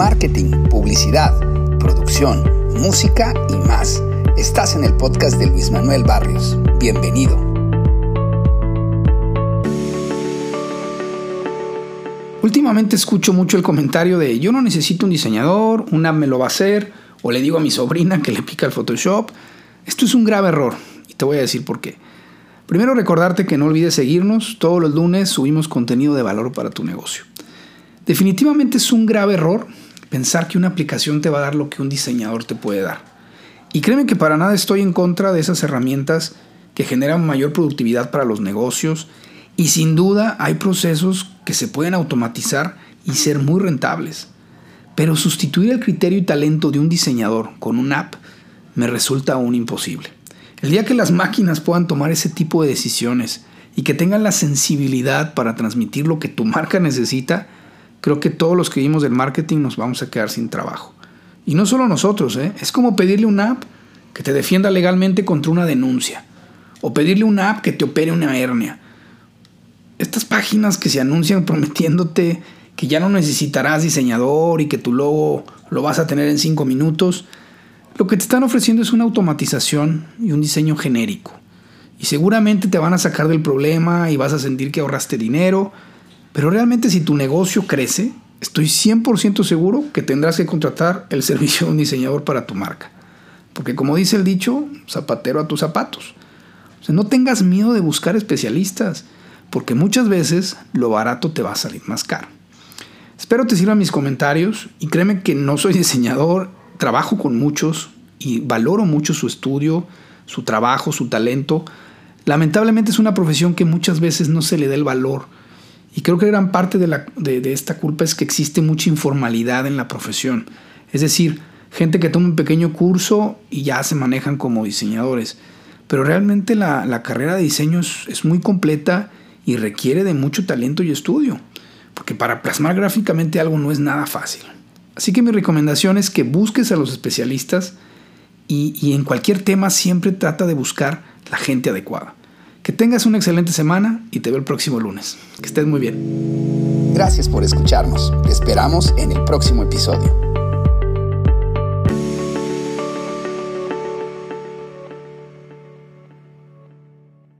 marketing, publicidad, producción, música y más. Estás en el podcast de Luis Manuel Barrios. Bienvenido. Últimamente escucho mucho el comentario de yo no necesito un diseñador, una me lo va a hacer, o le digo a mi sobrina que le pica el Photoshop. Esto es un grave error y te voy a decir por qué. Primero recordarte que no olvides seguirnos, todos los lunes subimos contenido de valor para tu negocio. Definitivamente es un grave error pensar que una aplicación te va a dar lo que un diseñador te puede dar. Y créeme que para nada estoy en contra de esas herramientas que generan mayor productividad para los negocios y sin duda hay procesos que se pueden automatizar y ser muy rentables. Pero sustituir el criterio y talento de un diseñador con una app me resulta aún imposible. El día que las máquinas puedan tomar ese tipo de decisiones y que tengan la sensibilidad para transmitir lo que tu marca necesita, creo que todos los que vivimos del marketing nos vamos a quedar sin trabajo. Y no solo nosotros, ¿eh? es como pedirle una app que te defienda legalmente contra una denuncia, o pedirle una app que te opere una hernia. Estas páginas que se anuncian prometiéndote que ya no necesitarás diseñador y que tu logo lo vas a tener en cinco minutos, lo que te están ofreciendo es una automatización y un diseño genérico. Y seguramente te van a sacar del problema y vas a sentir que ahorraste dinero, pero realmente si tu negocio crece, estoy 100% seguro que tendrás que contratar el servicio de un diseñador para tu marca. Porque como dice el dicho, zapatero a tus zapatos. O sea, no tengas miedo de buscar especialistas, porque muchas veces lo barato te va a salir más caro. Espero te sirvan mis comentarios y créeme que no soy diseñador, trabajo con muchos y valoro mucho su estudio, su trabajo, su talento. Lamentablemente es una profesión que muchas veces no se le da el valor y creo que gran parte de, esta culpa es que existe mucha informalidad en la profesión. Es decir, gente que toma un pequeño curso y ya se manejan como diseñadores. Pero realmente la, carrera de diseño es, muy completa y requiere de mucho talento y estudio. Porque para plasmar gráficamente algo no es nada fácil. Así que mi recomendación es que busques a los especialistas y en cualquier tema siempre trata de buscar la gente adecuada. Que tengas una excelente semana y te veo el próximo lunes. Que estés muy bien. Gracias por escucharnos. Te esperamos en el próximo episodio.